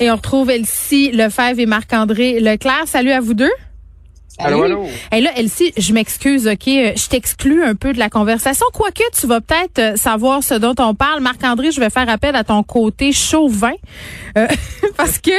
Et on retrouve Elsie Lefebvre et Marc-André Leclerc. Salut à vous deux. Allô, allô. Et là, Elsie, je m'excuse, OK? euh, Je t'exclus un peu de la conversation. Quoique, tu vas peut-être euh, savoir ce dont on parle. Marc-André, je vais faire appel à ton côté chauvin. euh, parce que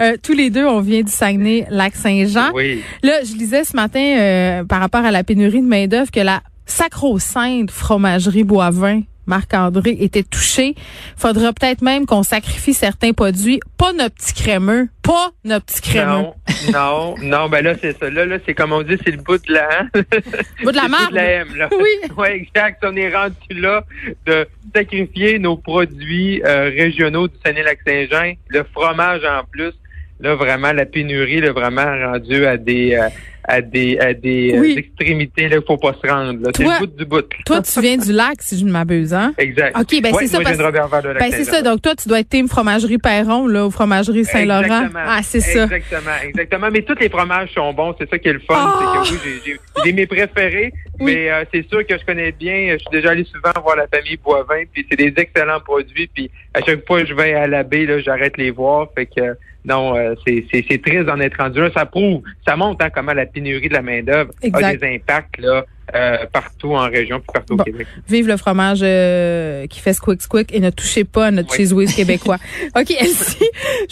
euh, tous les deux, on vient du Saguenay-Lac-Saint-Jean. Oui. Là, je lisais ce matin, euh, par rapport à la pénurie de main-d'œuvre, que la sacro-sainte fromagerie Boivin Marc-André était touchée. Faudra peut-être même qu'on sacrifie certains produits. Pas nos petits crémeux. Pas nos petits crémeux. Non, non, non, ben là, c'est ça. Là, là, c'est comme on dit, c'est le bout de la, Bout de la le marde. la M, là. Oui. Ouais, exact. On est rendu là de sacrifier nos produits euh, régionaux du Saguenay-Lac-Saint-Jean. Le fromage en plus. Là, vraiment, la pénurie, là, vraiment rendu à des, euh, à des, à des euh, Oui. extrémités, là, il faut pas se rendre. C'est le bout du bout. Toi, tu viens du lac, si je ne m'abuse, hein? Exact. OK, ben Ouais, c'est ça. moi, je Parce... viens de Ben c'est ça. Donc toi, tu dois être team fromagerie Perron, là, ou fromagerie Saint-Laurent. Exactement. Ah, c'est ça. Exactement, exactement. Mais tous les fromages sont bons, c'est ça qui est le fun. Ah! C'est que oui, j'ai- j'ai j'ai mes préférés, Oui. mais euh, c'est sûr que je connais bien. Je suis déjà allé souvent voir la famille Boivin, puis c'est des excellents produits. Puis à chaque fois que je vais à la baie, là, j'arrête les voir. Fait que non, euh, c'est c'est- c'est triste d'en être rendu là. Ça prouve, ça montre hein, comment la pénurie de la main d'œuvre a des impacts là euh, partout en région puis partout Bon. au Québec. Vive le fromage euh, qui fait squick squick et ne touchez pas à notre Oui. cheese whiz québécois. OK, Elsie,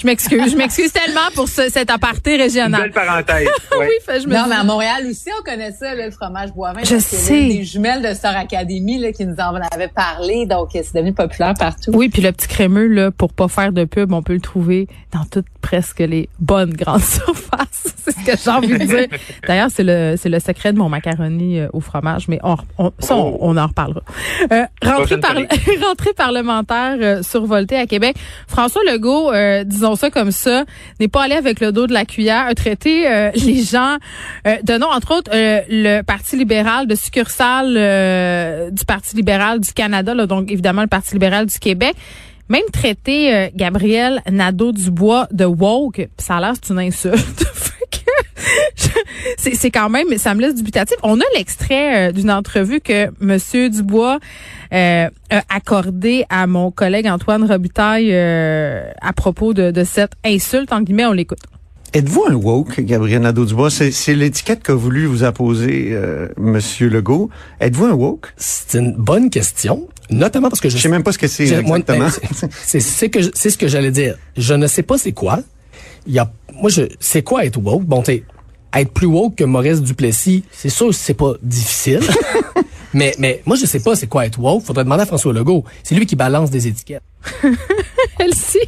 je m'excuse. Je m'excuse tellement pour ce- cet aparté Une régional. belle parenthèse. ouais. Oui, fait, je me Non, dis- mais à Montréal aussi, on connaît ça, là, le fromage boivin. Je sais. Des jumelles de Star Academy là, qui nous en avaient parlé, donc c'est devenu populaire partout. Oui, puis le petit crémeux, là, pour pas faire de pub, on peut le trouver dans toutes presque les bonnes grandes surfaces. C'est ce que j'ai envie de dire. D'ailleurs, c'est le, c'est le secret de mon macaroni euh, au fromage, mais on, on- ça, on, on en reparlera. Euh, rentrée, par, rentrée parlementaire euh, survoltée à Québec. François Legault, euh, disons ça comme ça, n'est pas allé avec le dos de la cuillère, a traité euh, les gens euh, nom, entre autres, euh, le Parti libéral de succursale euh, du Parti libéral du Canada, là, donc évidemment le Parti libéral du Québec. Même traité euh, Gabriel Nadeau-Dubois de woke, ça a l'air c'est une insulte. C'est c'est quand même, ça me laisse dubitatif. On a l'extrait euh, d'une entrevue que Monsieur Dubois euh, a accordé à mon collègue Antoine Robitaille euh, à propos de, de cette insulte. En guillemets, on l'écoute. Êtes-vous un woke, Gabriel Nadeau-Dubois? C'est, c'est l'étiquette qu'a voulu vous apposer euh, Monsieur Legault. Êtes-vous un woke? C'est une bonne question, notamment parce que je, Je sais même pas ce que c'est exactement. ben, c'est c'est que je- c'est ce que j'allais dire. Je ne sais pas c'est quoi. Il y a moi je c'est quoi être woke? Bon t'es être plus woke que Maurice Duplessis, c'est sûr que c'est pas difficile. mais mais moi je sais pas c'est quoi être woke, faudrait demander à François Legault. C'est lui qui balance des étiquettes. Elsie.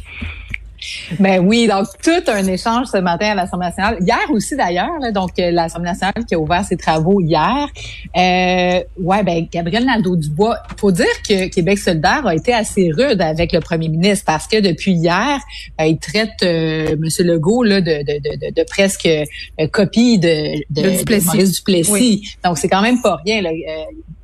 Ben oui, donc tout un échange ce matin à l'Assemblée nationale. Hier aussi d'ailleurs, donc euh, l'Assemblée nationale qui a ouvert ses travaux hier. Euh, ouais, ben Gabriel Nadeau-Dubois, faut dire que Québec solidaire a été assez rude avec le premier ministre parce que depuis hier, euh, il traite euh, Monsieur Legault là, de, de, de, de, de presque euh, copie de, de, De Duplessis. Maurice Duplessis. Oui. Donc c'est quand même pas rien. Là.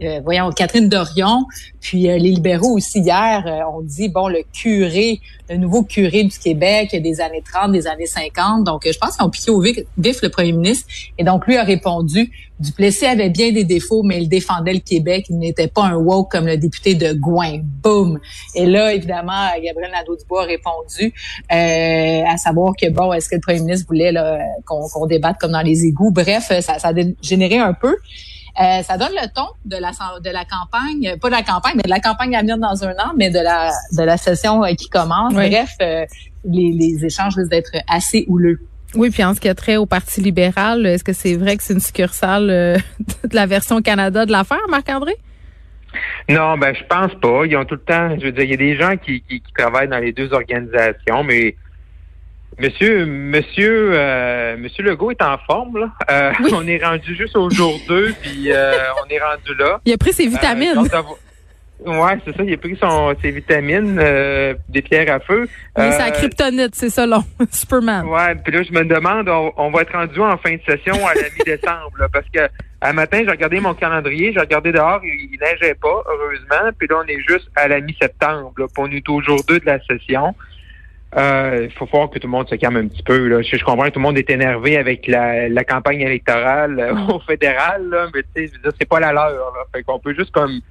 Euh, voyons, Catherine Dorion, puis les libéraux aussi hier, on dit, bon, le curé, le nouveau curé du Québec des années 30, des années 50. Donc, euh, je pense qu'ils ont piqué au vif, le premier ministre. Et donc, lui a répondu, Duplessis avait bien des défauts, mais il défendait le Québec. Il n'était pas un woke comme le député de Gouin. Boum! Et là, évidemment, Gabriel Nadeau-Dubois a répondu, euh, à savoir que, bon, est-ce que le premier ministre voulait qu'on débatte comme dans les égouts? Bref, ça, ça a généré un peu. Euh, ça donne le ton de la de la campagne, pas de la campagne, mais de la campagne à venir dans un an, mais de la de la session euh, qui commence. Oui. Bref, euh, les, les échanges risquent d'être assez houleux. Oui, puis en ce qui a trait au Parti libéral, est-ce que c'est vrai que c'est une succursale euh, de la version Canada de l'affaire, Marc-André? Non, ben je pense pas. Ils ont tout le temps. Je veux dire, il y a des gens qui, qui, qui travaillent dans les deux organisations, mais Monsieur, Monsieur, euh, Monsieur Legault est en forme là. Euh, Oui. On est rendu juste au jour 2, puis euh, on est rendu là. Il a pris ses vitamines. Ouais, c'est ça. Il a pris son ses vitamines, euh, des pierres à feu. Il est Euh, sa kryptonite, c'est ça, long. Superman. Ouais, puis là, je me demande, on, on va être rendu en fin de session à la mi-décembre, là, parce que un matin, j'ai regardé mon calendrier, j'ai regardé dehors, il, il neigeait pas, heureusement, puis là, on est juste à la mi-septembre, puis on est au jour 2 de la session. Euh, Il faut voir que tout le monde se calme un petit peu. Là. Je, je comprends que tout le monde est énervé avec la, la campagne électorale euh, au fédéral, là, mais tu sais, c'est pas la leur. Là. Fait qu'on peut juste comme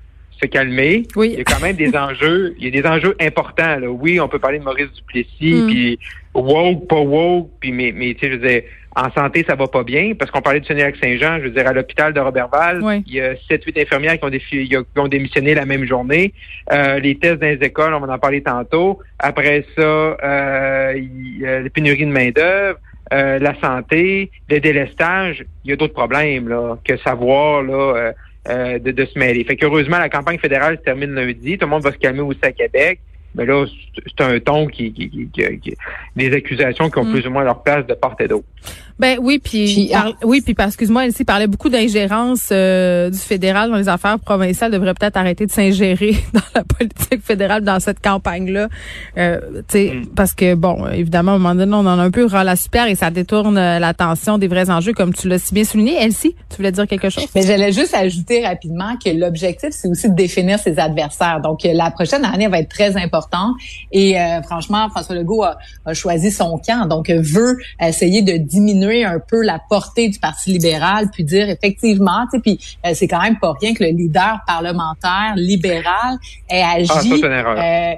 se calmer. Oui. Il y a quand même des enjeux. Il y a des enjeux importants. Là. Oui, on peut parler de Maurice Duplessis, Mm. puis woke, pas woke, puis mais, mais tu sais, je en santé, ça va pas bien, parce qu'on parlait du Sénégal Saint-Jean, je veux dire, à l'hôpital de Robertval, Oui. il y a 7-8 infirmières qui ont, défi- qui ont démissionné la même journée. Euh, les tests dans les écoles, on va en parler tantôt. Après ça, euh, il y a les pénuries de main-d'œuvre. euh, la santé, le délestage, il y a d'autres problèmes là, que savoir là, euh, euh, de, de se mêler. Fait qu'heureusement, la campagne fédérale se termine lundi. Tout le monde va se calmer aussi à Québec. Mais là, c'est- un ton qui, qui, qui, qui- des accusations qui ont Mm. plus ou moins leur place de part et d'autre. Ben oui, puis, par- oui, puis parce excuse-moi, Elsie parlait beaucoup d'ingérence euh, du fédéral dans les affaires provinciales. Devrait peut-être arrêter de s'ingérer dans la politique fédérale dans cette campagne-là, euh, tu sais, Mm. parce que bon, évidemment, à un moment donné, on en a un peu ras la super et ça détourne euh, l'attention des vrais enjeux, comme tu l'as si bien souligné. Elsie, tu voulais dire quelque chose? Mais j'allais juste ajouter rapidement que l'objectif, c'est aussi de définir ses adversaires. Donc, euh, la prochaine année va être très importante. Et euh, franchement, François Legault a, a choisi son camp. Donc, euh, veut essayer de diminuer un peu la portée du Parti libéral, puis dire effectivement, tu sais, puis euh, c'est quand même pas rien que le leader parlementaire libéral ait agi. Ah,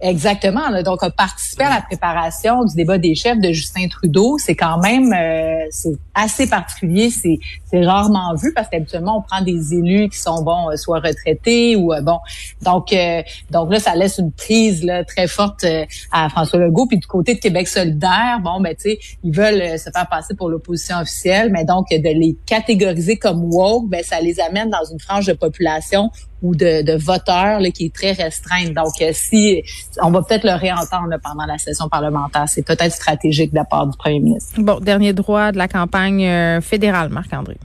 Exactement. là. donc, a participé à la préparation du débat des chefs de Justin Trudeau. C'est quand même euh, c'est assez particulier. C'est c'est rarement vu parce qu'habituellement on prend des élus qui sont bon euh, soit retraités ou euh, bon. Donc euh, donc là ça laisse une prise là très forte à François Legault. Puis du côté de Québec solidaire, bon ben tu sais ils veulent se faire passer pour l'opposition officielle, mais donc de les catégoriser comme woke, ben ça les amène dans une frange de population ou de, de voteurs là, qui est très restreinte. Donc, euh, si on va peut-être le réentendre là, pendant la session parlementaire, c'est peut-être stratégique de la part du premier ministre. Bon, dernier droit de la campagne euh, fédérale, Marc-André.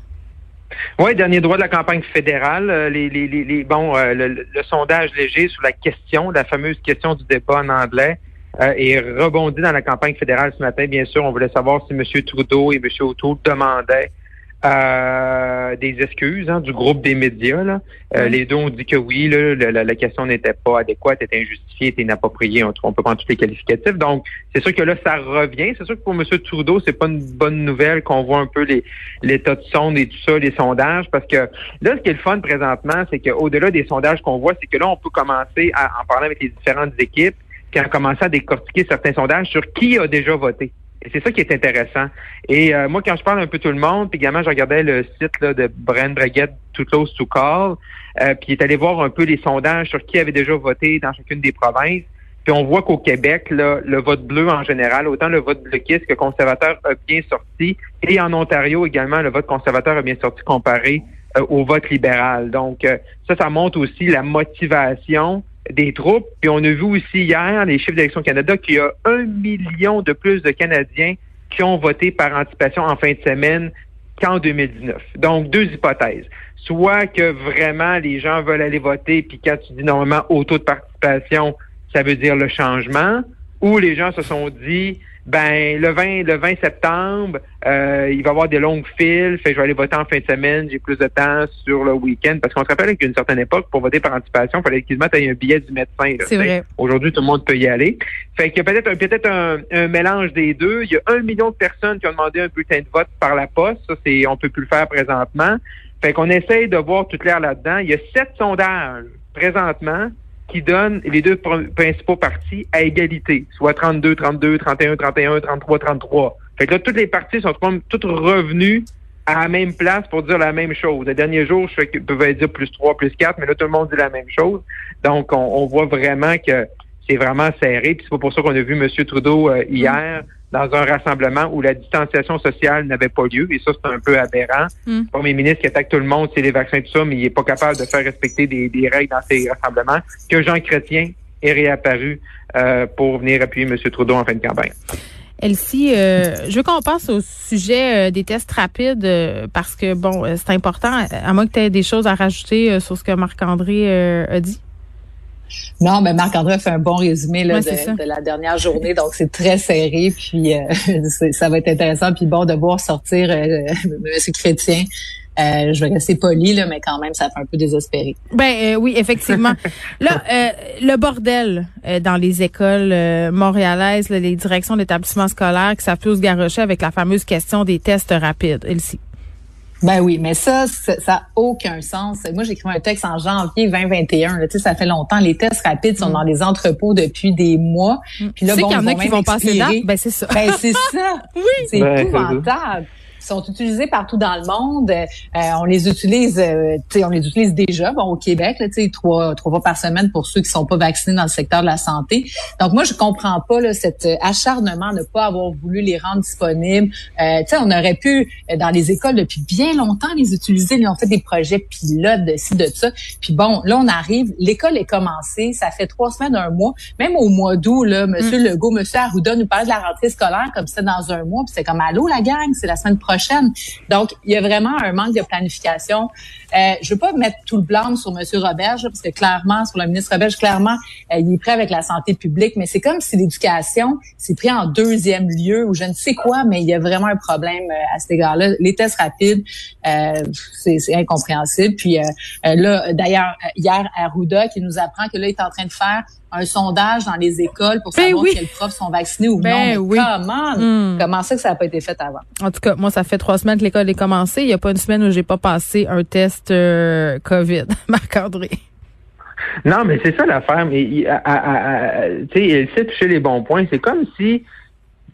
Oui, dernier droit de la campagne fédérale. euh, Les, les, les, les- bon, euh, le, le- le sondage léger sur la question, la fameuse question du débat en anglais, euh, est rebondi dans la campagne fédérale ce matin. Bien sûr, on voulait savoir si M. Trudeau et M. O'Toole demandaient euh, des excuses hein, du groupe des médias. Là. Euh. Les deux ont dit que oui, là, la, la- la question n'était pas adéquate, était injustifiée, était inappropriée. On, on peut prendre tous les qualificatifs. Donc, c'est sûr que là, ça revient. C'est sûr que pour M. Trudeau, c'est pas une bonne nouvelle qu'on voit un peu les l'état de sonde et tout ça, les sondages, parce que là, ce qui est le fun présentement, c'est qu'au-delà des sondages qu'on voit, c'est que là, on peut commencer à en parler avec les différentes équipes, puis à commencer à décortiquer certains sondages sur qui a déjà voté. Et c'est ça qui est intéressant. Et euh, moi, quand je parle un peu tout le monde, puis également, je regardais le site là, de Brian Braguette, Too Close to Call, euh, puis il est allé voir un peu les sondages sur qui avait déjà voté dans chacune des provinces. Puis on voit qu'au Québec, là, le vote bleu en général, autant le vote bloquiste que conservateur a bien sorti. Et en Ontario également, le vote conservateur a bien sorti comparé euh, au vote libéral. Donc, euh, ça, ça montre aussi la motivation des troupes. Puis on a vu aussi hier, les chiffres d'Élection Canada, qu'il y a un million de plus de Canadiens qui ont voté par anticipation en fin de semaine qu'en 2019. Donc, deux hypothèses. Soit que vraiment les gens veulent aller voter, puis quand tu dis normalement au taux de participation, ça veut dire le changement, ou les gens se sont dit, ben le 20 le 20 septembre, euh, il va y avoir des longues files, fait que je vais aller voter en fin de semaine, j'ai plus de temps sur le week-end, parce qu'on se rappelle qu'à une certaine époque, pour voter par anticipation, il fallait qu'ils mettent un billet du médecin. C'est tu vrai. Aujourd'hui, tout le monde peut y aller. Fait qu'il y a peut-être un, peut-être un, un mélange des deux. Il y a un million de personnes qui ont demandé un bulletin de vote par la poste. Ça, c'est, on peut plus le faire présentement. Fait qu'on essaye de voir tout clair là-dedans. Il y a sept sondages présentement qui donnent les deux pr- principaux partis à égalité, soit 32, 32, 31, 31, 33, 33. Fait que là, toutes les partis sont toutes revenus à la même place pour dire la même chose. Les derniers jours, je peuvent dire plus 3, plus 4, mais là, tout le monde dit la même chose. Donc, on, on voit vraiment que c'est vraiment serré. Puis c'est pas pour ça qu'on a vu M. Trudeau euh, hier dans un rassemblement où la distanciation sociale n'avait pas lieu. Et ça, c'est un peu aberrant. Mm. Le premier ministre qui attaque tout le monde, c'est les vaccins et tout ça, mais il est pas capable de faire respecter des, des règles dans ces rassemblements. Que Jean Chrétien est réapparu euh, pour venir appuyer M. Trudeau en fin de campagne. Elsie, euh, je veux qu'on passe au sujet euh, des tests rapides euh, parce que, bon, euh, c'est important, à moins que tu aies des choses à rajouter euh, sur ce que Marc-André euh, a dit. Non, mais Marc-André a fait un bon résumé là, Ouais, de, de la dernière journée, donc c'est très serré, puis euh, ça va être intéressant, puis bon de voir sortir euh, M. Chrétien. Euh, je vais rester poli, là, mais quand même, ça fait un peu désespéré. Ben euh, oui, effectivement. Là, euh, le bordel euh, dans les écoles euh, montréalaises, là, les directions d'établissements scolaires qui plus se garrocher avec la fameuse question des tests rapides. Elsie. Ben oui, mais ça, ça n'a aucun sens. Moi, j'ai écrit un texte en janvier 2021. Là, ça fait longtemps. Les tests rapides sont mm. dans les entrepôts depuis des mois. Mm. Puis là, bon, qu'il y en a qui vont passer là. Ben c'est ça. Ben c'est ça. oui. C'est ben, épouvantable sont utilisés partout dans le monde. Euh, on les utilise, euh, on les utilise déjà. Bon, au Québec, là, trois trois fois par semaine pour ceux qui sont pas vaccinés dans le secteur de la santé. Donc moi, je comprends pas là, cet euh, acharnement de ne pas avoir voulu les rendre disponibles. Euh, on aurait pu euh, dans les écoles depuis bien longtemps les utiliser. Ils ont fait des projets pilotes de ci de ça. Puis bon, là on arrive, l'école est commencée, ça fait trois semaines, un mois. Même au mois d'août, là, Monsieur mm. Legault, Monsieur Arruda nous parlait de la rentrée scolaire comme c'était dans un mois. Puis c'est comme allô la gang, c'est la semaine prochaine donc, il y a vraiment un manque de planification. Euh, je veux pas mettre tout le blâme sur M. Roberge, parce que clairement, sur le ministre Roberge, clairement, euh, il est prêt avec la santé publique, mais c'est comme si l'éducation s'est pris en deuxième lieu ou je ne sais quoi, mais il y a vraiment un problème euh, à cet égard-là. Les tests rapides, euh, c'est incompréhensible. Puis là, d'ailleurs, hier, Arruda qui nous apprend que là, il est en train de faire un sondage dans les écoles pour ben savoir quels profs sont vaccinés ou ben non. comment? Hmm. Comment ça que ça n'a pas été fait avant? En tout cas, moi, ça fait trois semaines que l'école est commencée. Il n'y a pas une semaine où j'ai pas passé un test euh, COVID. Marc-André. Non, mais c'est ça l'affaire. Mais tu sais, elle sait toucher les bons points. C'est comme si,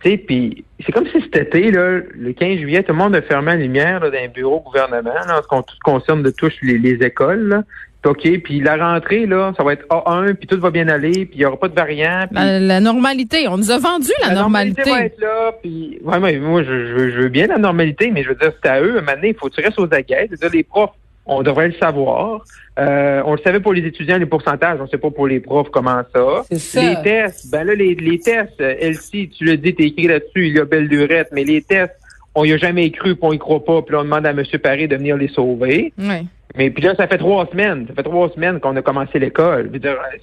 tu sais, puis c'est comme si cet été, là, le 15 juillet, tout le monde a fermé la lumière là, dans les bureaux gouvernement, là, en ce qui concerne de touche les, les écoles. Là. OK, puis la rentrée, là, ça va être A1, puis tout va bien aller, puis il n'y aura pas de variant. La, normalité, on nous a vendu la, la normalité. va être là, puis ouais, moi, je, je, veux bien la normalité, mais je veux dire, c'est à eux, maintenant, il faut que tu restes aux aguets. C'est-à-dire, les profs, on devrait le savoir. Euh, on le savait pour les étudiants, les pourcentages, on ne sait pas pour les profs comment ça. ça. Les tests, ben là, les, les tests, Elsie, tu le dis, t'es écrit là-dessus, il y a belle durette, mais les tests, on y a jamais cru, puis on y croit pas, puis on demande à M. Paris de venir les sauver. Oui. Mais puis là, ça fait trois semaines. Ça fait trois semaines qu'on a commencé l'école.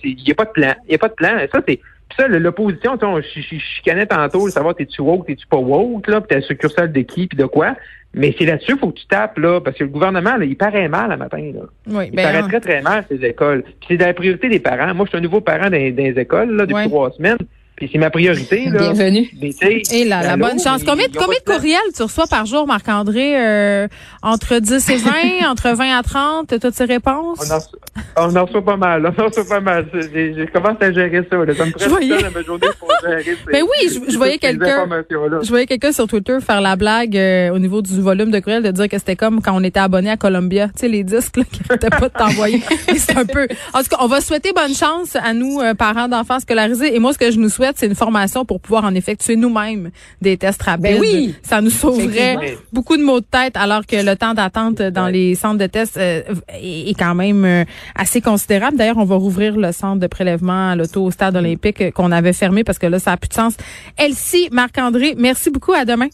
Il n'y a pas de plan. Il n'y a pas de plan. ça, c'est. ça, l'opposition, tu sais, je chicanais tantôt, savoir t'es-tu woke, t'es-tu pas woke, là, puis t'es succursale de qui, puis de quoi. Mais c'est là-dessus qu'il faut que tu tapes, là, parce que le gouvernement, là, il paraît mal le matin, là. Oui, il paraît très, très mal, ces écoles. Puis c'est la priorité des parents. Moi, je suis un nouveau parent dans, les écoles, là, depuis trois semaines. Puis c'est ma priorité. Là. Bienvenue. et là, la bonne chance. Combien, combien de courriels tu reçois par jour, Marc-André? Euh, entre 10 et 20, entre 20 à 30, toutes ces réponses? On en, reçoit pas mal. On en reçoit pas mal. Je commence à gérer ça. Là. Ça me prend ma journée pour gérer Mais oui, je, voyais quelqu'un je voyais quelqu'un sur Twitter faire la blague euh, au niveau du volume de courriel de dire que c'était comme quand on était abonné à Columbia. Tu sais, les disques là, qui n'étaient pas de t'envoyer. c'est un peu... En tout cas, on va souhaiter bonne chance à nous, euh, parents d'enfants scolarisés. Et moi, ce que je nous souhaite, c'est une formation pour pouvoir en effectuer nous-mêmes des tests rapides. Ben oui, ça nous sauverait beaucoup de maux de tête alors que le temps d'attente dans les centres de tests euh, est quand même euh, assez considérable. D'ailleurs, on va rouvrir le centre de prélèvement à l'auto au stade olympique qu'on avait fermé parce que là, ça n'a plus de sens. Elsie, Marc-André, merci beaucoup. À demain.